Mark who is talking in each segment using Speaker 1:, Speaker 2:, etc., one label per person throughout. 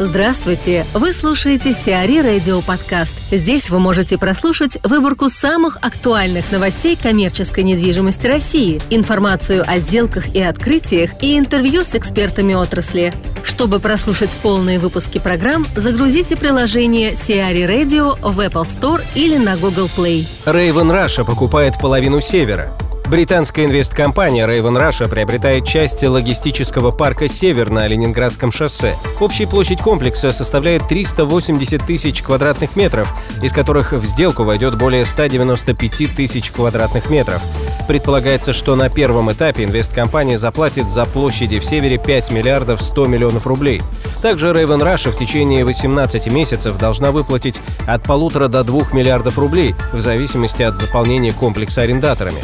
Speaker 1: Здравствуйте! Вы слушаете Сиари Радио Подкаст. Здесь вы можете прослушать выборку самых актуальных новостей коммерческой недвижимости России, информацию о сделках и открытиях и интервью с экспертами отрасли. Чтобы прослушать полные выпуски программ, загрузите приложение Сиари Radio в Apple Store или на Google Play.
Speaker 2: Raven Russia покупает половину севера. Британская инвесткомпания Raven Russia приобретает части логистического парка «Север» на Ленинградском шоссе. Общая площадь комплекса составляет 380 тысяч квадратных метров, из которых в сделку войдет более 195 тысяч квадратных метров. Предполагается, что на первом этапе инвесткомпания заплатит за площади в Севере 5 миллиардов 100 миллионов рублей. Также Raven Russia в течение 18 месяцев должна выплатить от полутора до двух миллиардов рублей в зависимости от заполнения комплекса арендаторами.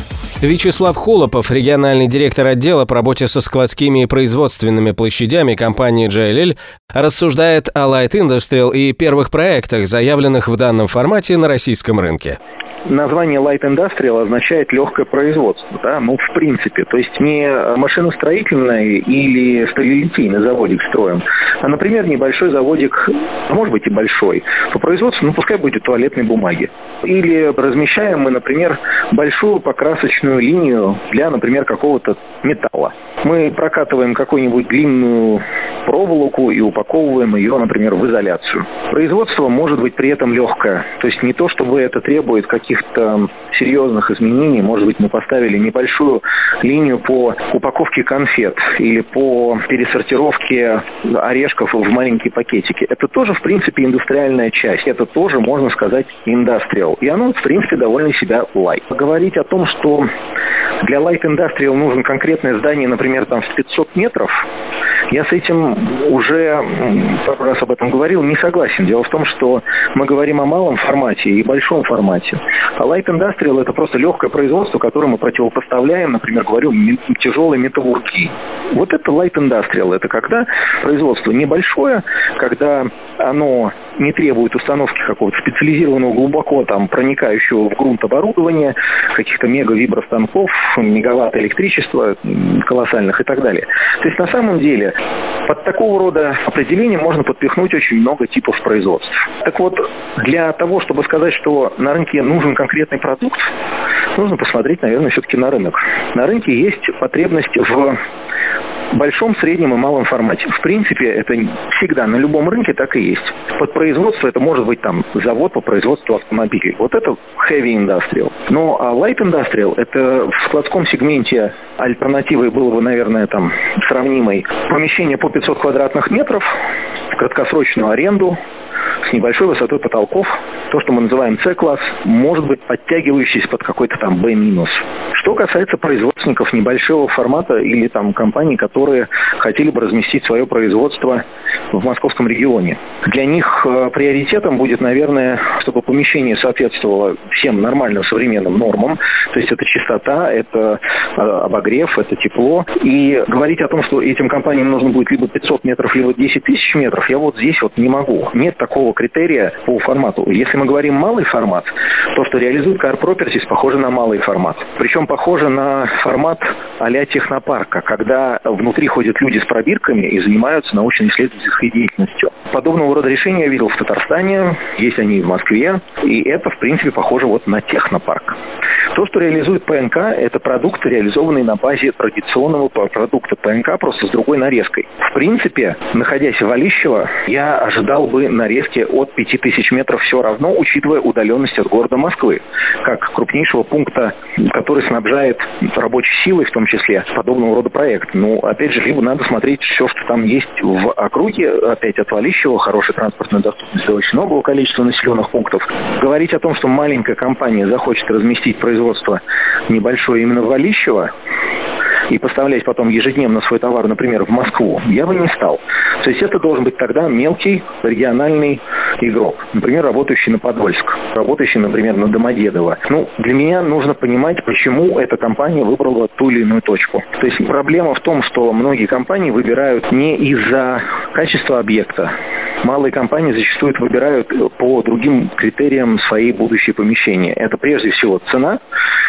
Speaker 2: Вячеслав Холопов, региональный директор отдела по работе со складскими и производственными площадями компании JLL, рассуждает о Light Industrial и первых проектах, заявленных в данном формате на российском рынке
Speaker 3: название Light Industrial означает легкое производство, да, ну, в принципе. То есть не машиностроительный или сталелитейный заводик строим, а, например, небольшой заводик, а может быть и большой, по производству, ну, пускай будет туалетной бумаги. Или размещаем мы, например, большую покрасочную линию для, например, какого-то металла. Мы прокатываем какую-нибудь длинную проволоку и упаковываем ее, например, в изоляцию. Производство может быть при этом легкое. То есть не то, чтобы это требует каких-то серьезных изменений. Может быть, мы поставили небольшую линию по упаковке конфет или по пересортировке орешков в маленькие пакетики. Это тоже, в принципе, индустриальная часть. Это тоже, можно сказать, индастриал. И оно, в принципе, довольно себя лайт. Говорить о том, что для Industrial нужен конкретное здание, например, там в 500 метров, я с этим уже пару раз об этом говорил, не согласен. Дело в том, что мы говорим о малом формате и большом формате. А Light Industrial – это просто легкое производство, которое мы противопоставляем, например, говорю, тяжелой металлургии. Вот это Light Industrial. Это когда производство небольшое, когда оно не требует установки какого-то специализированного, глубоко там проникающего в грунт оборудования, каких-то мега-вибростанков, мегаватт электричества колоссальных и так далее. То есть на самом деле под такого рода определение можно подпихнуть очень много типов производств. Так вот, для того, чтобы сказать, что на рынке нужен конкретный продукт, нужно посмотреть, наверное, все-таки на рынок. На рынке есть потребность в большом, среднем и малом формате. В принципе, это всегда на любом рынке так и есть. Под производство это может быть там завод по производству автомобилей. Вот это heavy industrial. Но а light industrial это в складском сегменте альтернативой было бы, наверное, там сравнимой помещение по 500 квадратных метров, краткосрочную аренду, с небольшой высотой потолков, то, что мы называем С-класс, может быть подтягивающийся под какой-то там Б-. Что касается производственников небольшого формата или там компаний, которые хотели бы разместить свое производство в московском регионе. Для них э, приоритетом будет, наверное, чтобы помещение соответствовало всем нормальным современным нормам. То есть это чистота, это э, обогрев, это тепло. И говорить о том, что этим компаниям нужно будет либо 500 метров, либо 10 тысяч метров, я вот здесь вот не могу. Нет такого критерия по формату. Если мы говорим малый формат, то, что реализует Car Properties, похоже на малый формат. Причем похоже на формат а-ля технопарка, когда внутри ходят люди с пробирками и занимаются научно-исследовательской деятельностью. Подобного рода решения я видел в Татарстане, есть они и в Москве, и это, в принципе, похоже вот на технопарк. То, что реализует ПНК, это продукты, реализованные на базе традиционного продукта ПНК, просто с другой нарезкой. В принципе, находясь в Валищево, я ожидал бы нарезки от 5000 метров все равно, учитывая удаленность от города Москвы, как крупнейшего пункта, который снабжает рабочей силой, в том числе, подобного рода проект. Ну, опять же, либо надо смотреть все, что там есть в округе, опять от Валищева, хорошая транспортная доступность для очень многого количества населенных пунктов. Говорить о том, что маленькая компания захочет разместить производство небольшое именно в Валищево, и поставлять потом ежедневно свой товар, например, в Москву, я бы не стал. То есть это должен быть тогда мелкий региональный игрок, например, работающий на Подольск, работающий, например, на Домодедово. Ну, для меня нужно понимать, почему эта компания выбрала ту или иную точку. То есть проблема в том, что многие компании выбирают не из-за качества объекта, малые компании зачастую выбирают по другим критериям свои будущие помещения. Это прежде всего цена,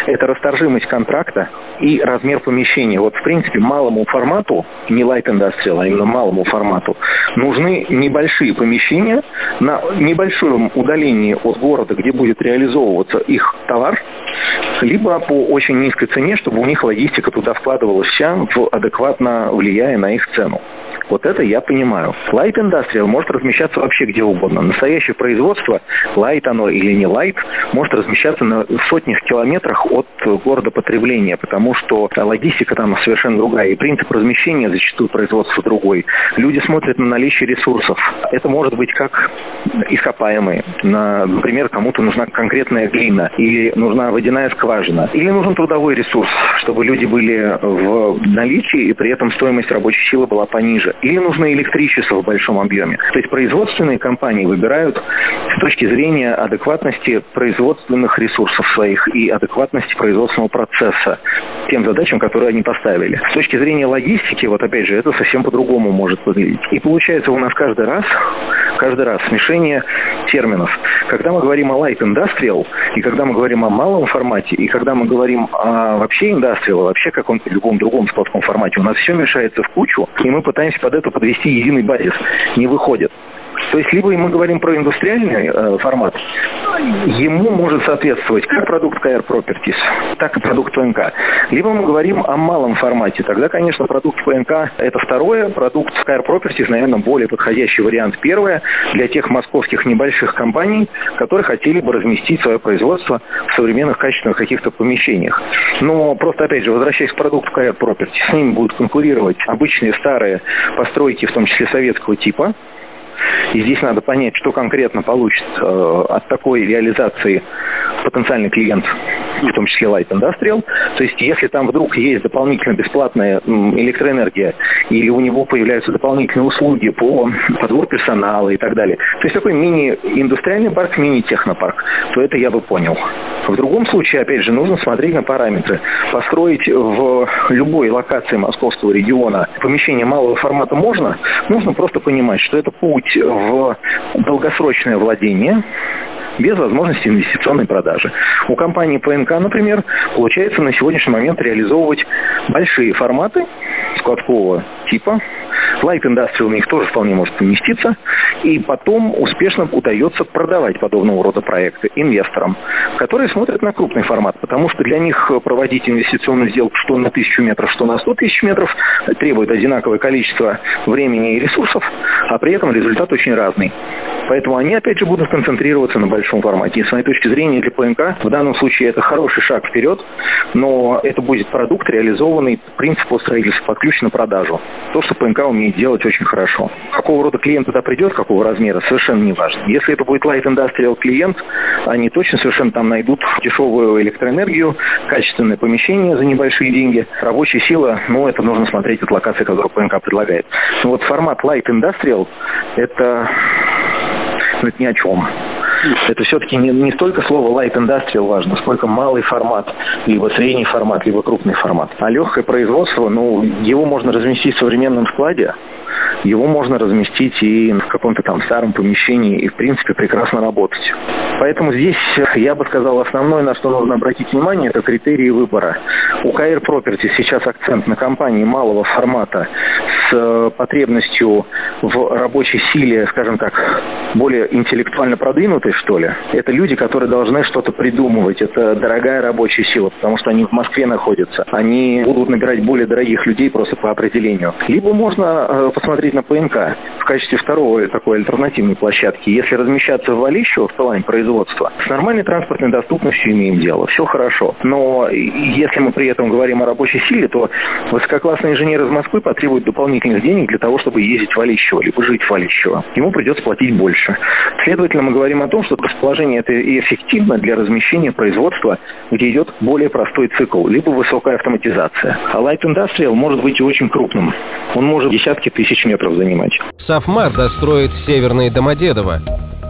Speaker 3: это расторжимость контракта и размер помещения. Вот, в принципе, малому формату, не light industrial, а именно малому формату, нужны небольшие помещения на небольшом удалении от города, где будет реализовываться их товар, либо по очень низкой цене, чтобы у них логистика туда вкладывалась вся, адекватно влияя на их цену. Вот это я понимаю. Light Industrial может размещаться вообще где угодно. Настоящее производство, light оно или не light, может размещаться на сотнях километрах от города потребления, потому что логистика там совершенно другая, и принцип размещения зачастую производства другой. Люди смотрят на наличие ресурсов. Это может быть как ископаемые. На, например, кому-то нужна конкретная глина, или нужна водяная скважина, или нужен трудовой ресурс, чтобы люди были в наличии, и при этом стоимость рабочей силы была пониже или нужно электричество в большом объеме. То есть производственные компании выбирают с точки зрения адекватности производственных ресурсов своих и адекватности производственного процесса тем задачам, которые они поставили. С точки зрения логистики, вот опять же, это совсем по-другому может выглядеть. И получается у нас каждый раз, каждый раз смешение терминов. Когда мы говорим о light industrial, и когда мы говорим о малом формате, и когда мы говорим о вообще industrial, вообще каком-то любом другом складском формате, у нас все мешается в кучу, и мы пытаемся под это подвести единый базис. Не выходит. То есть либо мы говорим про индустриальный э, формат, ему может соответствовать как продукт KR Properties, так и продукт ПНК. Либо мы говорим о малом формате, тогда, конечно, продукт ПНК – это второе, продукт KR Properties, наверное, более подходящий вариант первое для тех московских небольших компаний, которые хотели бы разместить свое производство в современных качественных каких-то помещениях. Но просто, опять же, возвращаясь к продукту KR Properties, с ними будут конкурировать обычные старые постройки, в том числе советского типа, и здесь надо понять, что конкретно получит э, от такой реализации потенциальный клиент, в том числе Light Industrial. То есть, если там вдруг есть дополнительно бесплатная электроэнергия, или у него появляются дополнительные услуги по подбору персонала и так далее, то есть такой мини-индустриальный парк, мини-технопарк, то это я бы понял. В другом случае, опять же, нужно смотреть на параметры. Построить в любой локации московского региона помещение малого формата можно, нужно просто понимать, что это путь в долгосрочное владение, без возможности инвестиционной продажи. У компании ПНК, например, получается на сегодняшний момент реализовывать большие форматы складского типа, Light Industrial у них тоже вполне может поместиться. И потом успешно удается продавать подобного рода проекты инвесторам, которые смотрят на крупный формат, потому что для них проводить инвестиционную сделку что на тысячу метров, что на сто тысяч метров требует одинаковое количество времени и ресурсов, а при этом результат очень разный. Поэтому они, опять же, будут концентрироваться на большом формате. И с моей точки зрения, для ПНК в данном случае это хороший шаг вперед, но это будет продукт, реализованный принципу строительства под ключ на продажу. То, что ПНК умеет делать очень хорошо. Какого рода клиент туда придет, какого размера, совершенно не важно. Если это будет light industrial клиент, они точно совершенно там найдут дешевую электроэнергию, качественное помещение за небольшие деньги, рабочая сила, ну, это нужно смотреть от локации, которую ПНК предлагает. Но вот формат light industrial – это но это ни о чем. Это все-таки не, не столько слово light industrial важно, сколько малый формат, либо средний формат, либо крупный формат. А легкое производство, ну, его можно разместить в современном складе, его можно разместить и в каком-то там старом помещении и, в принципе, прекрасно работать. Поэтому здесь, я бы сказал, основное, на что нужно обратить внимание, это критерии выбора. У KR Property сейчас акцент на компании малого формата с э, потребностью в рабочей силе, скажем так, более интеллектуально продвинутой, что ли. Это люди, которые должны что-то придумывать. Это дорогая рабочая сила, потому что они в Москве находятся. Они будут набирать более дорогих людей просто по определению. Либо можно э, посмотреть на ПНК в качестве второго такой альтернативной площадки. Если размещаться в Валищево, в плане производства, с нормальной транспортной доступностью имеем дело. Все хорошо. Но если мы при этом говорим о рабочей силе, то высококлассный инженер из Москвы потребует дополнительных денег для того, чтобы ездить в Валищево, либо жить в Валищево. Ему придется платить больше. Следовательно, мы говорим о том, что расположение это и эффективно для размещения производства, где идет более простой цикл, либо высокая автоматизация. А Light Industrial может быть и очень крупным. Он может десятки тысяч метров занимать.
Speaker 2: Сафмар достроит Северное Домодедово.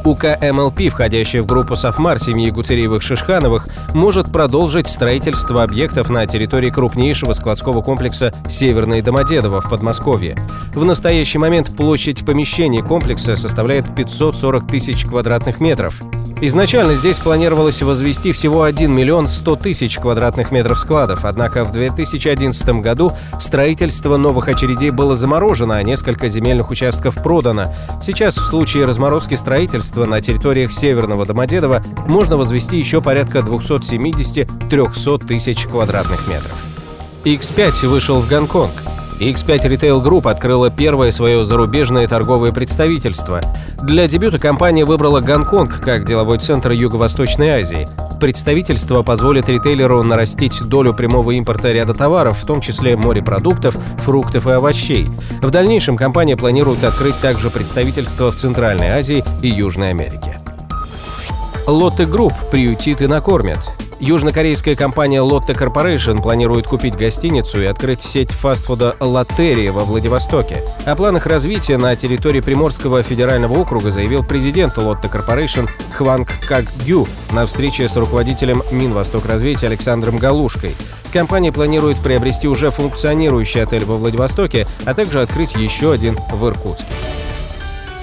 Speaker 2: УК МЛП, входящая в группу Софмар семьи Гуцериевых-Шишхановых, может продолжить строительство объектов на территории крупнейшего складского комплекса «Северное Домодедово» в Подмосковье. В настоящий момент площадь помещений комплекса составляет 540 тысяч квадратных метров. Изначально здесь планировалось возвести всего 1 миллион 100 тысяч квадратных метров складов, однако в 2011 году строительство новых очередей было заморожено, а несколько земельных участков продано. Сейчас в случае разморозки строительства на территориях Северного Домодедова можно возвести еще порядка 270-300 тысяч квадратных метров. X5 вышел в Гонконг. X5 Retail Group открыла первое свое зарубежное торговое представительство. Для дебюта компания выбрала Гонконг как деловой центр Юго-Восточной Азии. Представительство позволит ритейлеру нарастить долю прямого импорта ряда товаров, в том числе морепродуктов, фруктов и овощей. В дальнейшем компания планирует открыть также представительство в Центральной Азии и Южной Америке. Lotte Group приютит и накормит. Южнокорейская компания Lotte Corporation планирует купить гостиницу и открыть сеть фастфуда «Лоттерия» во Владивостоке. О планах развития на территории Приморского федерального округа заявил президент Lotte Corporation Хванг Как Гю на встрече с руководителем Минвосток развития Александром Галушкой. Компания планирует приобрести уже функционирующий отель во Владивостоке, а также открыть еще один в Иркутске.